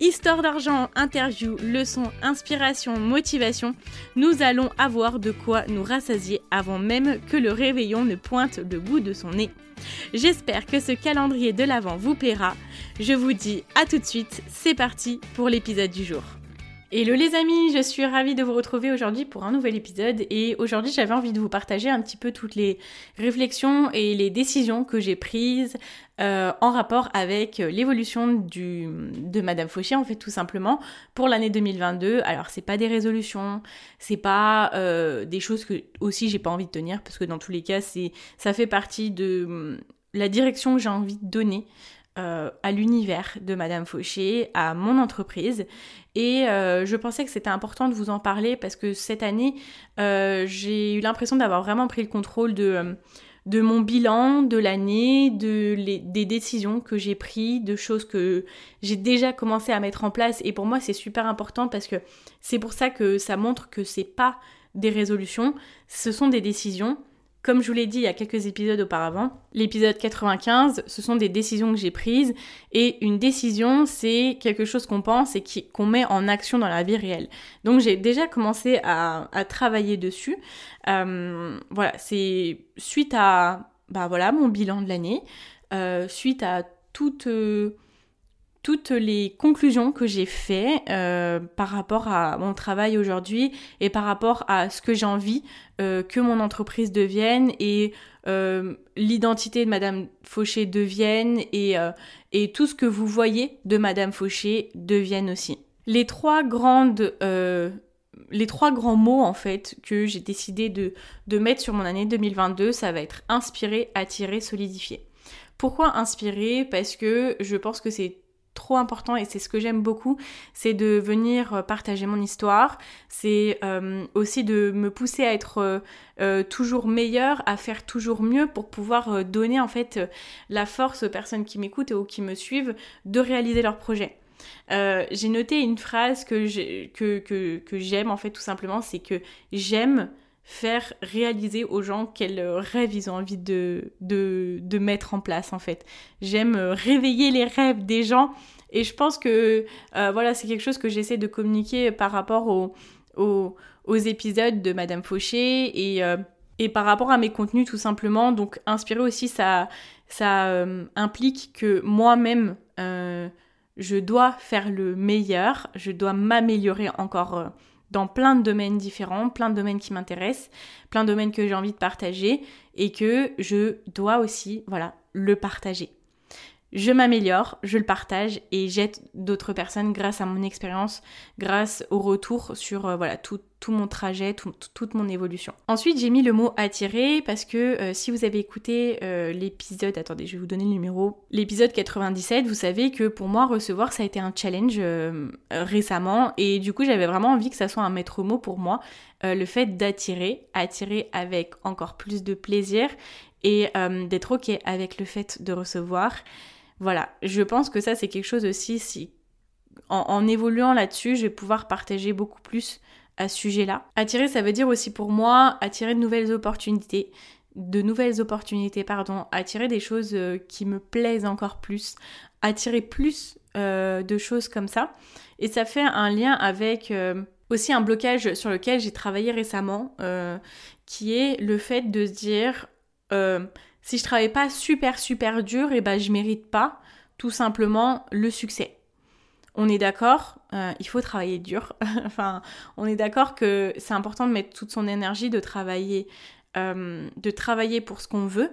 Histoire d'argent, interview, leçons, inspiration, motivation, nous allons avoir de quoi nous rassasier avant même que le réveillon ne pointe le bout de son nez. J'espère que ce calendrier de l'Avent vous plaira. Je vous dis à tout de suite, c'est parti pour l'épisode du jour. Hello les amis, je suis ravie de vous retrouver aujourd'hui pour un nouvel épisode et aujourd'hui j'avais envie de vous partager un petit peu toutes les réflexions et les décisions que j'ai prises euh, en rapport avec l'évolution du de Madame Fauchier en fait tout simplement pour l'année 2022. Alors c'est pas des résolutions, c'est pas euh, des choses que aussi j'ai pas envie de tenir parce que dans tous les cas c'est ça fait partie de hum, la direction que j'ai envie de donner euh, à l'univers de Madame Fauché, à mon entreprise. Et euh, je pensais que c'était important de vous en parler parce que cette année, euh, j'ai eu l'impression d'avoir vraiment pris le contrôle de, de mon bilan de l'année, de des décisions que j'ai prises, de choses que j'ai déjà commencé à mettre en place. Et pour moi, c'est super important parce que c'est pour ça que ça montre que c'est pas des résolutions, ce sont des décisions comme je vous l'ai dit il y a quelques épisodes auparavant, l'épisode 95, ce sont des décisions que j'ai prises et une décision, c'est quelque chose qu'on pense et qu'on met en action dans la vie réelle. Donc j'ai déjà commencé à, travailler dessus. Euh, voilà, c'est suite à bah voilà mon bilan de l'année, euh, suite à toute euh, toutes les conclusions que j'ai fait euh, par rapport à mon travail aujourd'hui et par rapport à ce que j'ai envie euh, que mon entreprise devienne et euh, l'identité de Madame Fauché devienne et, et tout ce que vous voyez de Madame Fauché devienne aussi. Les trois grandes les trois grands mots en fait que j'ai décidé de, de mettre sur mon année 2022, ça va être inspirer, attirer, solidifier. Pourquoi inspirer? Parce que je pense que c'est trop important et c'est ce que j'aime beaucoup, c'est de venir euh, partager mon histoire, c'est euh, aussi de me pousser à être euh, toujours meilleure, à faire toujours mieux pour pouvoir donner en fait la force aux personnes qui m'écoutent ou qui me suivent de réaliser leurs projets. j'ai noté une phrase que j'aime que, que, en fait tout simplement, c'est que j'aime faire réaliser aux gens quels rêves ils ont envie de, de, mettre en place en fait. J'aime réveiller les rêves des gens et je pense que euh, voilà, c'est quelque chose que j'essaie de communiquer par rapport aux, épisodes de Madame Fauché et, euh, et par rapport à mes contenus tout simplement. Donc inspirer aussi, ça, ça euh, implique que moi-même, je dois faire le meilleur, je dois m'améliorer encore dans plein de domaines différents, plein de domaines qui m'intéressent, plein de domaines que j'ai envie de partager et que je dois aussi, voilà, le partager. Je m'améliore, je le partage et j'aide d'autres personnes grâce à mon expérience, grâce au retour sur euh, voilà tout, mon trajet, toute mon évolution. Ensuite, j'ai mis le mot attirer parce que euh, si vous avez écouté euh, l'épisode, attendez, je vais vous donner le numéro, l'épisode 97, vous savez que pour moi recevoir ça a été un challenge récemment et du coup j'avais vraiment envie que ça soit un maître mot pour moi, le fait d'attirer, attirer avec encore plus de plaisir et d'être ok avec le fait de recevoir. Voilà, je pense que ça c'est quelque chose aussi, si en, évoluant là-dessus, je vais pouvoir partager beaucoup plus à ce sujet-là. Attirer, ça veut dire aussi pour moi attirer de nouvelles opportunités, de nouvelles opportunités, pardon, attirer des choses euh, qui me plaisent encore plus, attirer plus euh, de choses comme ça. Et ça fait un lien avec euh, aussi un blocage sur lequel j'ai travaillé récemment, qui est le fait de dire si je travaille pas super super dur, et eh ben je mérite pas tout simplement le succès. On est d'accord, euh, il faut travailler dur. enfin, on est d'accord que c'est important de mettre toute son énergie, de travailler, euh, de travailler pour ce qu'on veut.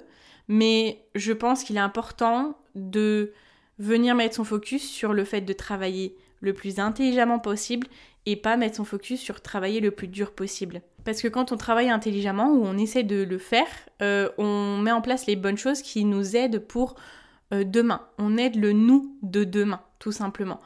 Mais je pense qu'il est important de venir mettre son focus sur le fait de travailler le plus intelligemment possible et pas mettre son focus sur travailler le plus dur possible. Parce que quand on travaille intelligemment ou on essaie de le faire, euh, on met en place les bonnes choses qui nous aident pour euh, demain. On aide le nous de demain, tout simplement.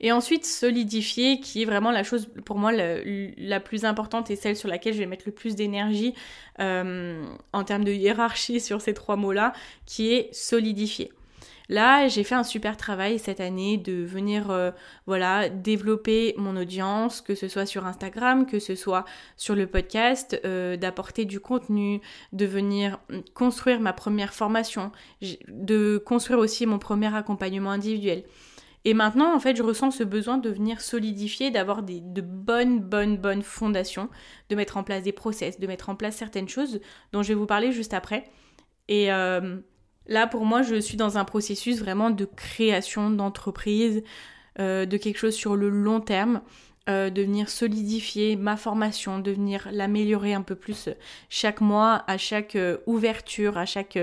Et ensuite, solidifier, qui est vraiment la chose pour moi la, plus importante et celle sur laquelle je vais mettre le plus d'énergie euh, en termes de hiérarchie sur ces trois mots-là, qui est solidifier. Là, j'ai fait un super travail cette année de venir euh, voilà, développer mon audience, que ce soit sur Instagram, que ce soit sur le podcast, euh, d'apporter du contenu, de venir hum, construire ma première formation, de construire aussi mon premier accompagnement individuel. Et maintenant, en fait, je ressens ce besoin de venir solidifier, d'avoir de bonnes, bonnes, bonnes fondations, de mettre en place des process, de mettre en place certaines choses dont je vais vous parler juste après. Et euh, Là, pour moi, je suis dans un processus vraiment de création d'entreprise, euh, de quelque chose sur le long terme, euh, de venir solidifier ma formation, de venir l'améliorer un peu plus chaque mois, à chaque euh, ouverture, à chaque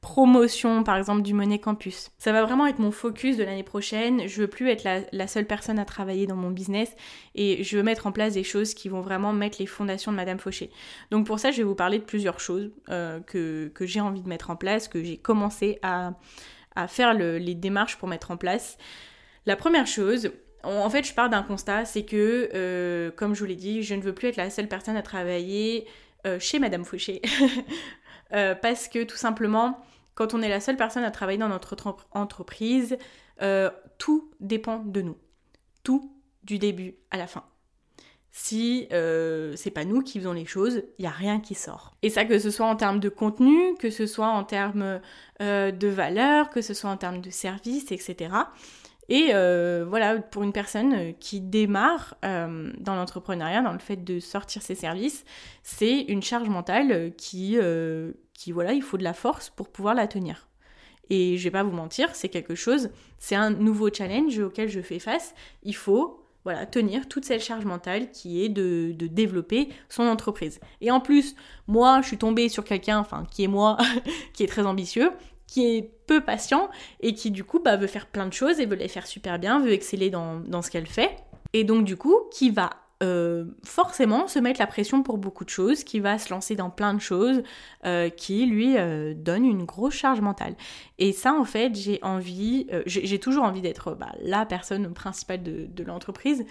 promotion, par exemple, du Money Campus. Ça va vraiment être mon focus de l'année prochaine. Je veux plus être la, seule personne à travailler dans mon business et je veux mettre en place des choses qui vont vraiment mettre les fondations de Madame Fauché. Donc pour ça, je vais vous parler de plusieurs choses euh, que, j'ai envie de mettre en place, que j'ai commencé à, faire les démarches pour mettre en place. La première chose, en fait, je pars d'un constat, c'est que, euh, comme je vous l'ai dit, je ne veux plus être la seule personne à travailler euh, chez Madame Fauché. parce que tout simplement, quand on est la seule personne à travailler dans notre entreprise, euh, tout dépend de nous. Tout du début à la fin. Si euh, c'est pas nous qui faisons les choses, il n'y a rien qui sort. Et ça, que ce soit en termes de contenu, que ce soit en termes euh, de valeur, que ce soit en termes de service, etc. Et voilà, pour une personne qui démarre dans l'entrepreneuriat, dans le fait de sortir ses services, c'est une charge mentale qui, qui voilà, il faut de la force pour pouvoir la tenir. Et je vais pas vous mentir, c'est quelque chose, c'est un nouveau challenge auquel je fais face. Il faut voilà, tenir toute cette charge mentale qui est de, développer son entreprise. Et en plus, moi, je suis tombée sur quelqu'un, enfin, qui est moi, qui est très ambitieux, qui est peu patient et qui du coup bah, veut faire plein de choses et veut les faire super bien, veut exceller dans, ce qu'elle fait. Et donc du coup, qui va euh, forcément se mettre la pression pour beaucoup de choses, qui va se lancer dans plein de choses, euh, qui lui euh, donne une grosse charge mentale. Et ça, en fait, j'ai envie, j'ai toujours envie d'être bah, la personne principale de, de l'entreprise.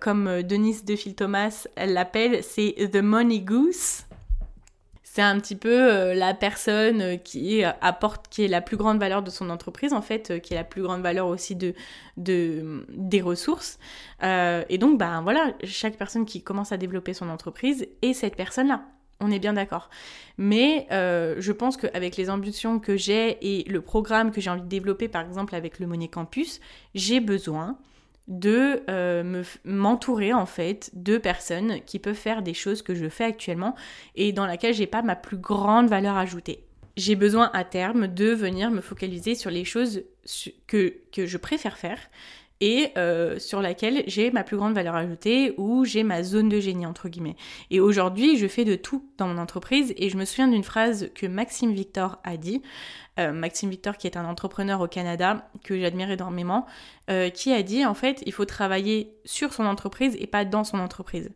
comme Denise DeFil Thomas, elle l'appelle, c'est The Money Goose c'est un petit peu euh, la personne euh, qui apporte, qui est la plus grande valeur de son entreprise en fait, euh, qui est la plus grande valeur aussi de, de des ressources. et donc ben voilà, chaque personne qui commence à développer son entreprise est cette personne-là. On est bien d'accord. Mais je pense qu'avec les ambitions que j'ai et le programme que j'ai envie de développer, par exemple avec le Money Campus, j'ai besoin de euh, m'entourer en fait de personnes qui peuvent faire des choses que je fais actuellement et dans laquelle j'ai pas ma plus grande valeur ajoutée. J'ai besoin à terme de venir me focaliser sur les choses que, que je préfère faire et euh, sur laquelle j'ai ma plus grande valeur ajoutée ou j'ai ma zone de génie entre guillemets. Et aujourd'hui, je fais de tout dans mon entreprise et je me souviens d'une phrase que Maxime Victor a dit. Euh, Maxime Victor, qui est un entrepreneur au Canada que j'admire énormément, euh, qui a dit en fait, il faut travailler sur son entreprise et pas dans son entreprise.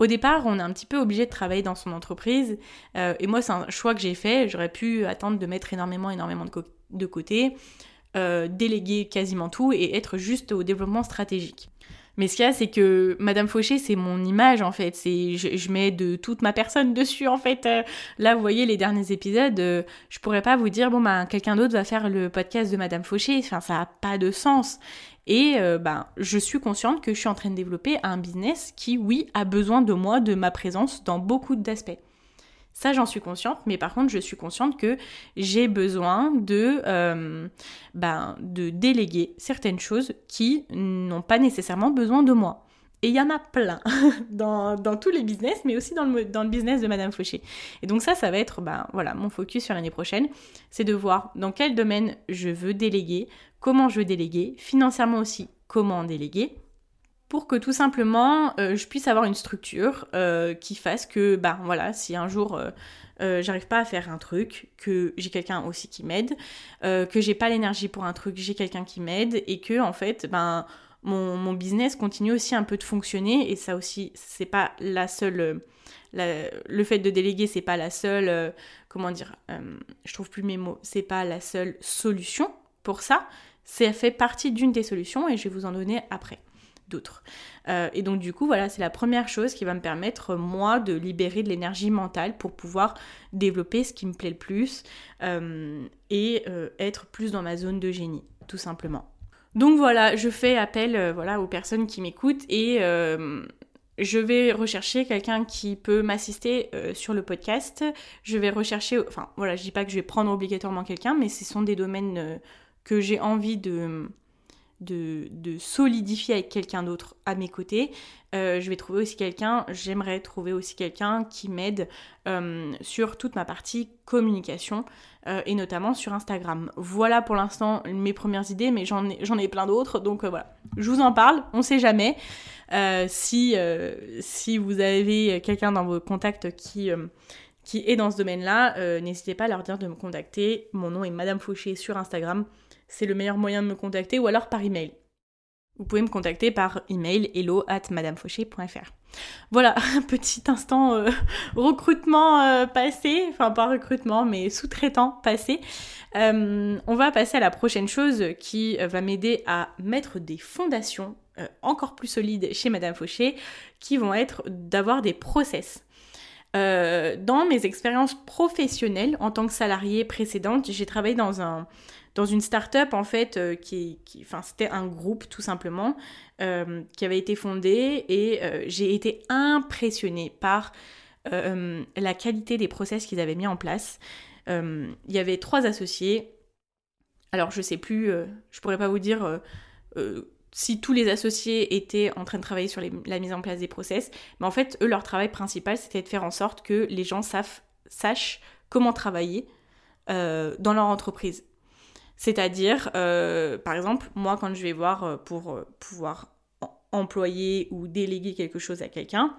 Au départ, on est un petit peu obligé de travailler dans son entreprise. et moi, c'est un choix que j'ai fait. J'aurais pu attendre de mettre énormément, énormément de, de côté. Euh, déléguer quasiment tout et être juste au développement stratégique. Mais ce qu'il y a, c'est que Madame Fauché, c'est mon image en fait. C'est, je, mets de toute ma personne dessus en fait. Euh, là, vous voyez les derniers épisodes, euh, je pourrais pas vous dire bon ben quelqu'un d'autre va faire le podcast de Madame Fauché. Enfin, ça a pas de sens. Et ben, je suis consciente que je suis en train de développer un business qui, oui, a besoin de moi, de ma présence dans beaucoup d'aspects. Ça, j'en suis consciente, mais par contre, je suis consciente que j'ai besoin de, euh, ben, de déléguer certaines choses qui n'ont pas nécessairement besoin de moi. Et il y en a plein dans, tous les business, mais aussi dans le, dans le business de Madame Fauché. Et donc ça, ça va être ben, voilà, mon focus sur l'année prochaine, c'est de voir dans quel domaine je veux déléguer, comment je veux déléguer, financièrement aussi, comment déléguer, pour que tout simplement euh, je puisse avoir une structure euh, qui fasse que, ben voilà, si un jour euh, j'arrive pas à faire un truc, que j'ai quelqu'un aussi qui m'aide, que j'ai pas l'énergie pour un truc, j'ai quelqu'un qui m'aide, et que en fait, ben mon, business continue aussi un peu de fonctionner et ça aussi c'est pas la seule le fait de déléguer c'est pas la seule comment dire je trouve plus mes mots c'est pas la seule solution pour ça. Ça fait partie d'une des solutions et je vais vous en donner après d'autres euh, et donc du coup voilà c'est la première chose qui va me permettre moi de libérer de l'énergie mentale pour pouvoir développer ce qui me plaît le plus et être plus dans ma zone de génie tout simplement donc voilà, je fais appel euh, voilà, aux personnes qui m'écoutent et euh, je vais rechercher quelqu'un qui peut m'assister euh, sur le podcast. Je vais rechercher, enfin voilà, je dis pas que je vais prendre obligatoirement quelqu'un, mais ce sont des domaines que j'ai envie de, de, solidifier avec quelqu'un d'autre à mes côtés. je vais trouver aussi quelqu'un, j'aimerais trouver aussi quelqu'un qui m'aide sur toute ma partie communication. Euh, et notamment sur Instagram. Voilà pour l'instant mes premières idées, mais j'en ai, plein d'autres, donc euh, voilà. Je vous en parle, on sait jamais. Euh, si, si vous avez quelqu'un dans vos contacts qui, qui est dans ce domaine-là, n'hésitez pas à leur dire de me contacter. Mon nom est Madame Fauché sur Instagram. C'est le meilleur moyen de me contacter, ou alors par email. Vous pouvez me contacter par email hello at madamefauché.fr. Voilà, petit instant euh, recrutement euh, passé, enfin pas recrutement, mais sous-traitant passé. Euh, on va passer à la prochaine chose qui va m'aider à mettre des fondations encore plus solides chez Madame Fauché, qui vont être d'avoir des process. Dans mes expériences professionnelles en tant que salariée précédente, j'ai travaillé dans un dans une start-up en fait euh, qui, enfin c'était un groupe tout simplement euh, qui avait été fondé et euh, j'ai été impressionnée par la qualité des process qu'ils avaient mis en place. Il y avait trois associés. Alors je sais plus, je pourrais pas vous dire si tous les associés étaient en train de travailler sur la mise en place des process, mais en fait eux leur travail principal c'était de faire en sorte que les gens sachent comment travailler dans leur entreprise. C'est-à-dire, euh, par exemple, moi, quand je vais voir euh, pour euh, pouvoir employer ou déléguer quelque chose à quelqu'un,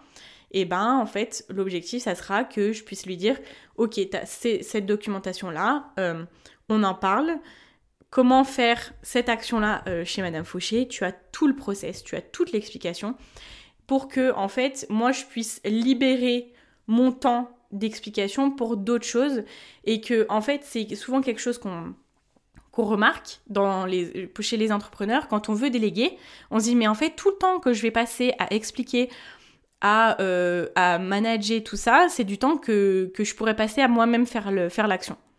et eh ben en fait l'objectif ça sera que je puisse lui dire ok as cette documentation là on en parle comment faire cette action là chez Madame Fauché tu as tout le process tu as toute l'explication pour que en fait moi je puisse libérer mon temps d'explication pour d'autres choses et que en fait c'est souvent quelque chose qu'on qu'on remarque dans les, chez les entrepreneurs, quand on veut déléguer, on se dit mais en fait tout le temps que je vais passer à expliquer, à, euh, à manager tout ça, c'est du temps que, que, je pourrais passer à moi-même faire l'action. Faire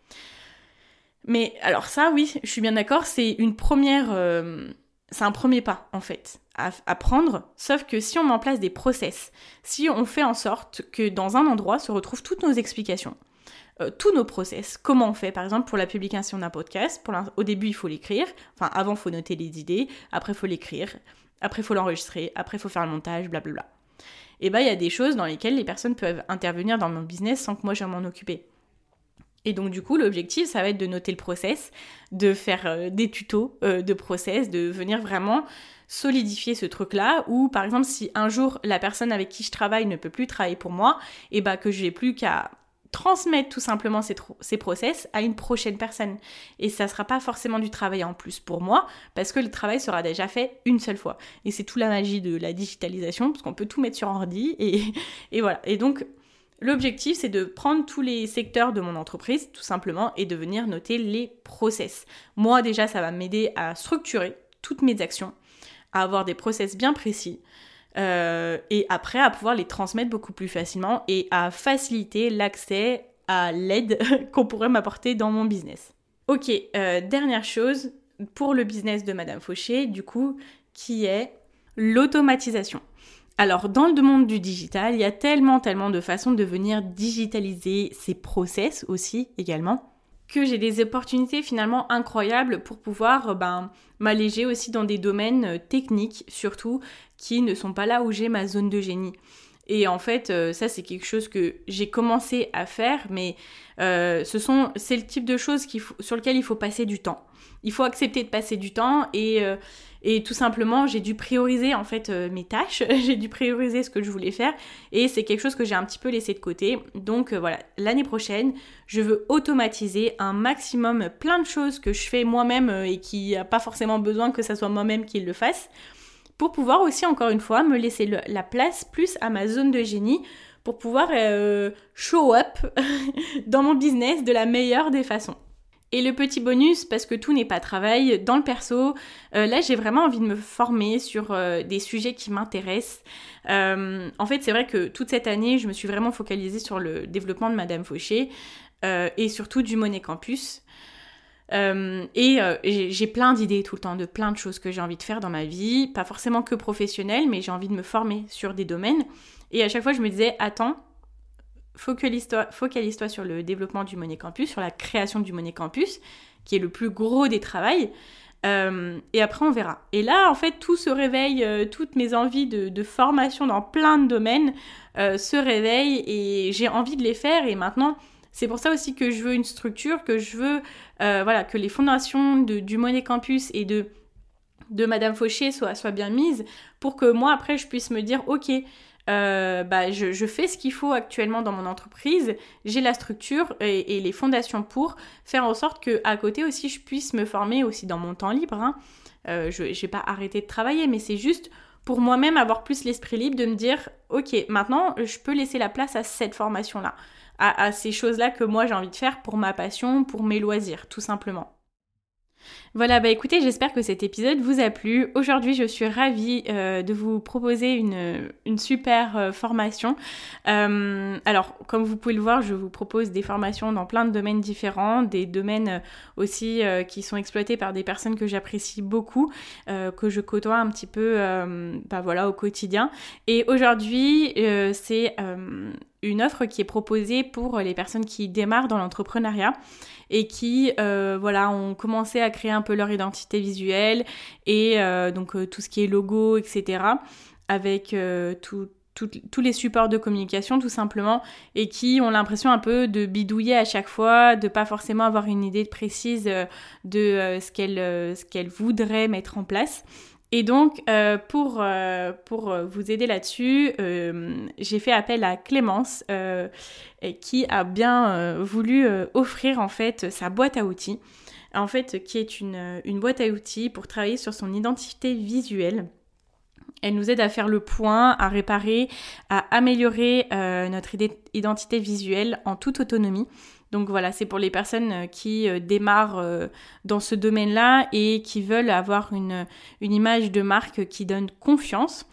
mais alors ça oui, je suis bien d'accord, c'est une première... Euh, c'est un premier pas en fait à, prendre, sauf que si on met en place des process, si on fait en sorte que dans un endroit se retrouvent toutes nos explications, euh, tous nos process. Comment on fait, par exemple, pour la publication d'un podcast pour Au début, il faut l'écrire. Enfin, avant, faut noter les idées. Après, faut l'écrire. Après, faut l'enregistrer. Après, faut faire le montage, blablabla. Et bien, il y a des choses dans lesquelles les personnes peuvent intervenir dans mon business sans que moi, je m'en occuper. Et donc, du coup, l'objectif, ça va être de noter le process, de faire euh, des tutos euh, de process, de venir vraiment solidifier ce truc-là, ou par exemple, si un jour la personne avec qui je travaille ne peut plus travailler pour moi, et bah que je n'ai plus qu'à transmettre tout simplement ces, ces, process à une prochaine personne. Et ça ne sera pas forcément du travail en plus pour moi, parce que le travail sera déjà fait une seule fois. Et c'est tout la magie de la digitalisation, parce qu'on peut tout mettre sur ordi, et, et voilà. Et donc, l'objectif, c'est de prendre tous les secteurs de mon entreprise, tout simplement, et de venir noter les process. Moi, déjà, ça va m'aider à structurer toutes mes actions, à avoir des process bien précis, euh, et après à pouvoir les transmettre beaucoup plus facilement et à faciliter l'accès à l'aide qu'on pourrait m'apporter dans mon business. Ok, euh, dernière chose pour le business de Madame Fauché, du coup, qui est l'automatisation. Alors, dans le monde du digital, il y a tellement, tellement de façons de venir digitaliser ces process aussi également que j'ai des opportunités finalement incroyables pour pouvoir ben, m'alléger aussi dans des domaines techniques surtout qui ne sont pas là où j'ai ma zone de génie. Et en fait, euh, ça c'est quelque chose que j'ai commencé à faire, mais euh, ce sont, c'est le type de choses sur lequel il faut passer du temps. Il faut accepter de passer du temps et, euh, et tout simplement j'ai dû prioriser en fait mes tâches, j'ai dû prioriser ce que je voulais faire et c'est quelque chose que j'ai un petit peu laissé de côté. Donc voilà, l'année prochaine, je veux automatiser un maximum plein de choses que je fais moi-même et qui a pas forcément besoin que ça soit moi-même qui le fasse pour pouvoir aussi, encore une fois, me laisser la place plus à ma zone de génie pour pouvoir euh, show up dans mon business de la meilleure des façons. Et le petit bonus, parce que tout n'est pas travail, dans le perso, euh, là j'ai vraiment envie de me former sur euh, des sujets qui m'intéressent. en fait, c'est vrai que toute cette année, je me suis vraiment focalisée sur le développement de Madame Fauché et surtout du Monet Campus. Euh, et euh, j'ai plein d'idées tout le temps, de plein de choses que j'ai envie de faire dans ma vie, pas forcément que professionnelles, mais j'ai envie de me former sur des domaines. Et à chaque fois, je me disais, attends, focalise-toi focalise sur le développement du Monet Campus, sur la création du Monet Campus, qui est le plus gros des travails. Euh, et après, on verra. Et là, en fait, tout se réveille, toutes mes envies de, formation dans plein de domaines se réveillent et j'ai envie de les faire. Et maintenant, c'est pour ça aussi que je veux une structure, que je veux euh, voilà, que les fondations du Monet Campus et de, de Madame Fauché soient, bien mises pour que moi après je puisse me dire ok, euh, bah, je, fais ce qu'il faut actuellement dans mon entreprise, j'ai la structure et, les fondations pour faire en sorte que à côté aussi je puisse me former aussi dans mon temps libre. Hein. Euh, je n'ai pas arrêté de travailler, mais c'est juste pour moi-même avoir plus l'esprit libre de me dire ok, maintenant je peux laisser la place à cette formation-là à, ces choses-là que moi j'ai envie de faire pour ma passion, pour mes loisirs, tout simplement. Voilà, bah écoutez, j'espère que cet épisode vous a plu. Aujourd'hui, je suis ravie euh, de vous proposer une, super euh, formation. Euh, alors, comme vous pouvez le voir, je vous propose des formations dans plein de domaines différents, des domaines aussi qui sont exploités par des personnes que j'apprécie beaucoup, que je côtoie un petit peu bah voilà, au quotidien. Et aujourd'hui, c'est une offre qui est proposée pour les personnes qui démarrent dans l'entrepreneuriat et qui euh, voilà ont commencé à créer un peu leur identité visuelle et euh, donc euh, tout ce qui est logo etc avec tous les supports de communication tout simplement et qui ont l'impression un peu de bidouiller à chaque fois, de pas forcément avoir une idée précise de ce qu'elles voudraient mettre en place. Et donc, euh, pour, euh, pour vous aider là-dessus, euh, j'ai fait appel à Clémence, qui a bien voulu offrir en fait sa boîte à outils, en fait, qui est une boîte à outils pour travailler sur son identité visuelle. Elle nous aide à faire le point, à réparer, à améliorer notre identité visuelle en toute autonomie. Donc voilà, c'est pour les personnes euh, qui euh, démarrent euh, dans ce domaine-là et qui veulent avoir une, une image de marque qui donne confiance.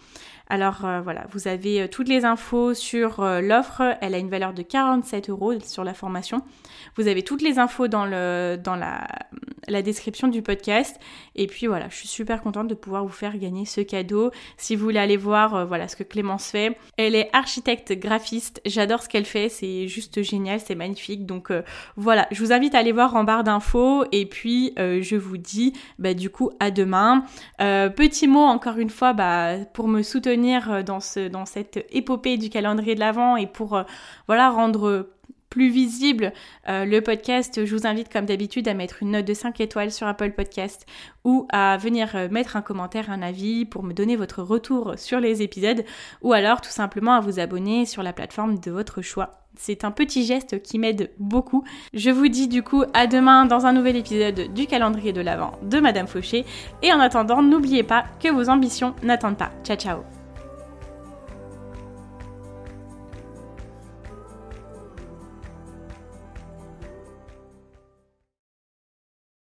Alors voilà, vous avez toutes les infos sur l'offre. Elle a une valeur de 47 euros sur la formation. Vous avez toutes les infos dans, le, dans la, description du podcast. Et puis voilà, je suis super contente de pouvoir vous faire gagner ce cadeau. Si vous voulez aller voir euh, voilà ce que Clémence fait, elle est architecte graphiste. J'adore ce qu'elle fait, c'est juste génial, c'est magnifique. Donc euh, voilà, je vous invite à aller voir en barre d'infos. Et puis euh, je vous dis bah, du coup à demain. petit mot encore une fois bah, pour me soutenir dans, ce, dans cette épopée du calendrier de l'Avent et pour voilà rendre plus visible euh, le podcast, je vous invite comme d'habitude à mettre une note de 5 étoiles sur Apple Podcast ou à venir euh, mettre un commentaire, un avis pour me donner votre retour sur les épisodes ou alors tout simplement à vous abonner sur la plateforme de votre choix. C'est un petit geste qui m'aide beaucoup. Je vous dis du coup à demain dans un nouvel épisode du calendrier de l'Avent de Madame Fauché. Et en attendant, n'oubliez pas que vos ambitions n'attendent pas. Ciao ciao